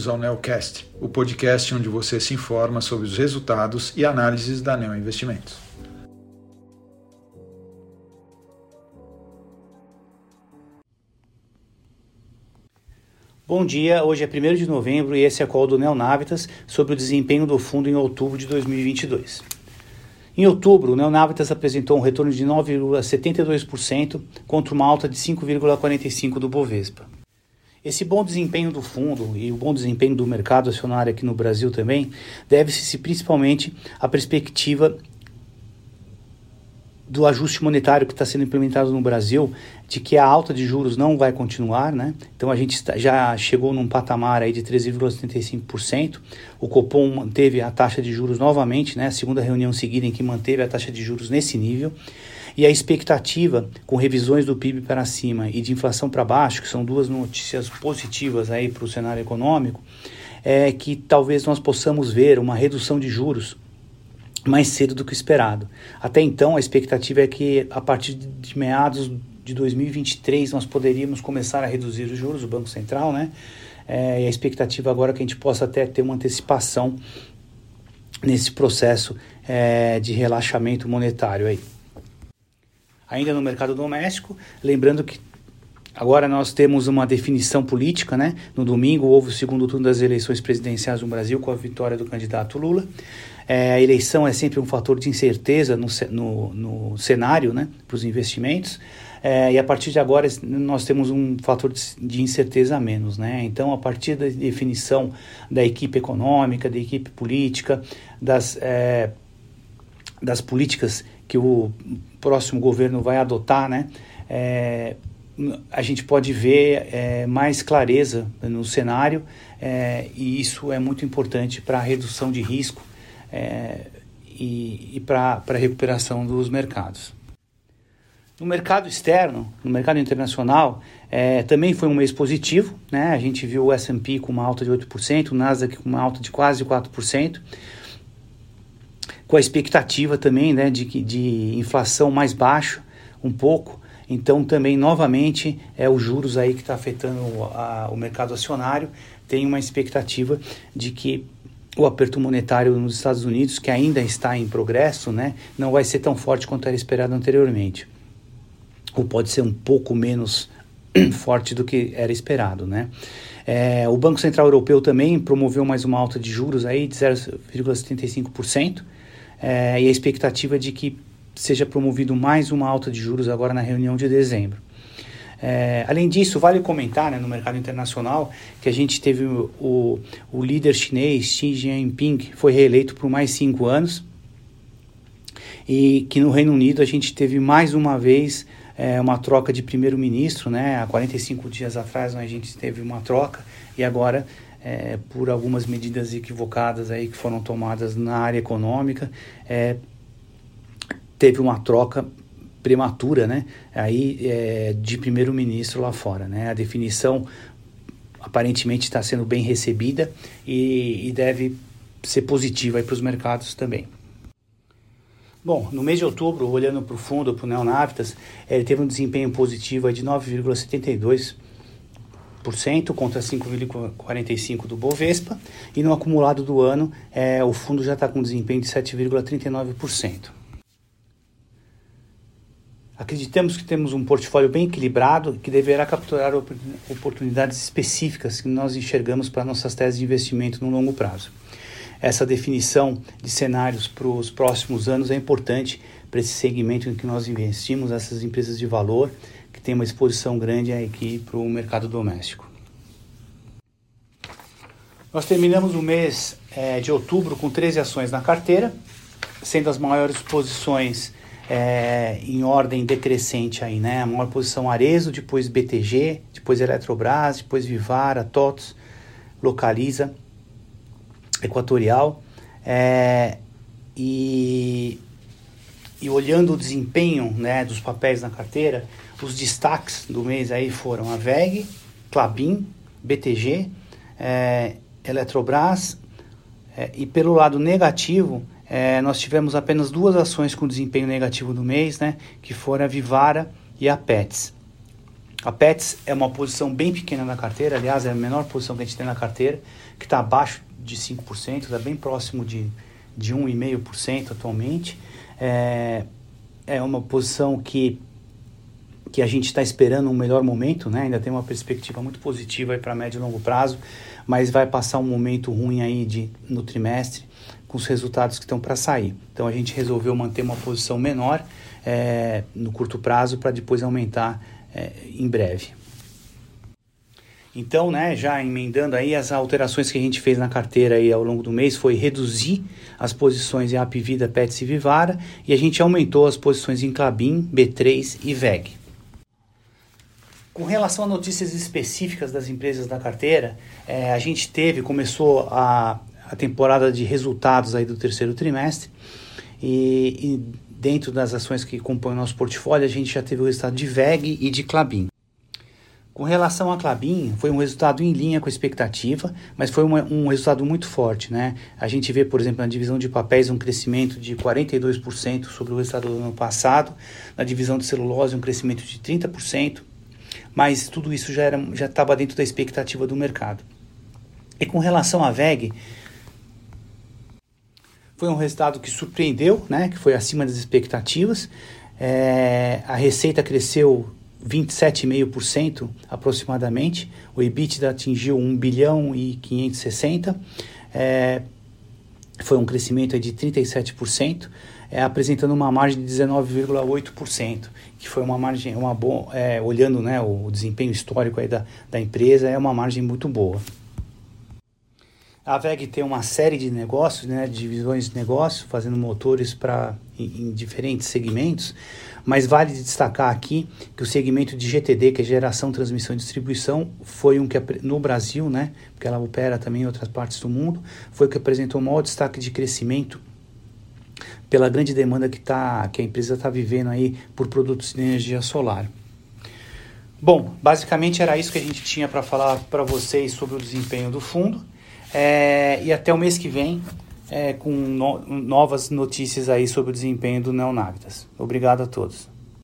bem-vindos ao Neocast, o podcast onde você se informa sobre os resultados e análises da Neo Investimentos. Bom dia, hoje é 1 de novembro e esse é a call do Neonavitas sobre o desempenho do fundo em outubro de 2022. Em outubro, o Neonavitas apresentou um retorno de 9,72% contra uma alta de 5,45% do Bovespa. Esse bom desempenho do fundo e o bom desempenho do mercado acionário aqui no Brasil também deve-se principalmente à perspectiva do ajuste monetário que está sendo implementado no Brasil, de que a alta de juros não vai continuar, né? Então a gente já chegou num patamar aí de 13,75%. O Copom manteve a taxa de juros novamente, né? A segunda reunião seguida em que manteve a taxa de juros nesse nível. E a expectativa, com revisões do PIB para cima e de inflação para baixo, que são duas notícias positivas aí para o cenário econômico, é que talvez nós possamos ver uma redução de juros mais cedo do que esperado. Até então, a expectativa é que a partir de meados de 2023 nós poderíamos começar a reduzir os juros, o Banco Central, né? É, e a expectativa agora é que a gente possa até ter uma antecipação nesse processo é, de relaxamento monetário aí ainda no mercado doméstico. Lembrando que agora nós temos uma definição política, né? No domingo houve o segundo turno das eleições presidenciais no Brasil com a vitória do candidato Lula. É, a eleição é sempre um fator de incerteza no, no, no cenário, né? Para os investimentos. É, e a partir de agora nós temos um fator de incerteza a menos, né? Então, a partir da definição da equipe econômica, da equipe política, das, é, das políticas que o próximo governo vai adotar, né, é, a gente pode ver é, mais clareza no cenário é, e isso é muito importante para a redução de risco é, e, e para a recuperação dos mercados. No mercado externo, no mercado internacional, é, também foi um mês positivo. Né? A gente viu o S&P com uma alta de 8%, o Nasdaq com uma alta de quase 4% com a expectativa também né, de, de inflação mais baixa, um pouco. Então, também, novamente, é os juros aí que está afetando a, o mercado acionário. Tem uma expectativa de que o aperto monetário nos Estados Unidos, que ainda está em progresso, né, não vai ser tão forte quanto era esperado anteriormente. Ou pode ser um pouco menos forte do que era esperado, né? É, o Banco Central Europeu também promoveu mais uma alta de juros aí de 0,75%, é, e a expectativa de que seja promovido mais uma alta de juros agora na reunião de dezembro. É, além disso, vale comentar né, no mercado internacional que a gente teve o, o, líder chinês Xi Jinping foi reeleito por mais cinco anos e que no Reino Unido a gente teve mais uma vez é, uma troca de primeiro-ministro, né? Há 45 dias atrás a gente teve uma troca e agora é, por algumas medidas equivocadas aí que foram tomadas na área econômica, é, teve uma troca prematura, né? Aí é, de primeiro-ministro lá fora, né? A definição aparentemente está sendo bem recebida e, e deve ser positiva para os mercados também. Bom, no mês de outubro, olhando para o fundo, para o Neonavitas, ele teve um desempenho positivo de 9,72 contra 5,45% do Bovespa e no acumulado do ano é, o fundo já está com desempenho de 7,39%. Acreditamos que temos um portfólio bem equilibrado que deverá capturar oportunidades específicas que nós enxergamos para nossas teses de investimento no longo prazo. Essa definição de cenários para os próximos anos é importante para esse segmento em que nós investimos, essas empresas de valor, que tem uma exposição grande aqui para o mercado doméstico. Nós terminamos o mês é, de outubro com 13 ações na carteira, sendo as maiores posições é, em ordem decrescente aí, né? A maior posição Arezo, depois BTG, depois Eletrobras, depois Vivara, TOTS, Localiza, Equatorial. É, e, e olhando o desempenho né, dos papéis na carteira, os destaques do mês aí foram a VEG, Clabin, BTG, é, Eletrobras é, e pelo lado negativo é, nós tivemos apenas duas ações com desempenho negativo do mês, né, que foram a Vivara e a Pets. A Pets é uma posição bem pequena na carteira, aliás, é a menor posição que a gente tem na carteira, que está abaixo de 5%, está bem próximo de, de 1,5% atualmente. É, é uma posição que, que a gente está esperando um melhor momento, né? ainda tem uma perspectiva muito positiva para médio e longo prazo, mas vai passar um momento ruim aí de, no trimestre com os resultados que estão para sair. Então a gente resolveu manter uma posição menor é, no curto prazo para depois aumentar é, em breve. Então, né, já emendando aí as alterações que a gente fez na carteira aí ao longo do mês foi reduzir as posições em Apvida, Pets e Vivara e a gente aumentou as posições em Clabin, B3 e VEG. Com relação a notícias específicas das empresas da carteira, é, a gente teve, começou a, a temporada de resultados aí do terceiro trimestre e, e dentro das ações que compõem o nosso portfólio, a gente já teve o resultado de VEG e de Clabin. Com relação a Clabin, foi um resultado em linha com a expectativa, mas foi uma, um resultado muito forte. Né? A gente vê, por exemplo, na divisão de papéis um crescimento de 42% sobre o resultado do ano passado, na divisão de celulose um crescimento de 30%, mas tudo isso já estava dentro da expectativa do mercado. E com relação à VEG, foi um resultado que surpreendeu, né, que foi acima das expectativas. É, a receita cresceu 27,5% aproximadamente. O EBITDA atingiu 1 bilhão e 560. É, foi um crescimento de 37%, é, apresentando uma margem de 19,8%, que foi uma margem, uma boa, é, olhando né, o desempenho histórico aí da, da empresa, é uma margem muito boa. A VEG tem uma série de negócios, né, divisões de negócio, fazendo motores para em, diferentes segmentos, mas vale destacar aqui que o segmento de GTD, que é geração, transmissão e distribuição, foi um que no Brasil, né, porque ela opera também em outras partes do mundo, foi o que apresentou o maior destaque de crescimento pela grande demanda que, tá, que a empresa está vivendo aí por produtos de energia solar. Bom, basicamente era isso que a gente tinha para falar para vocês sobre o desempenho do fundo. É, e até o mês que vem é, com no, novas notícias aí sobre o desempenho do Neonagdas. Obrigado a todos.